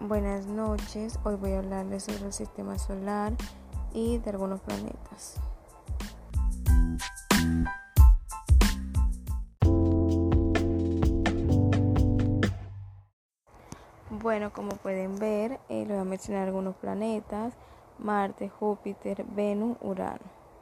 Buenas noches, hoy voy a hablarles sobre el sistema solar y de algunos planetas. Bueno, como pueden ver, eh, les voy a mencionar algunos planetas, Marte, Júpiter, Venus, Urano.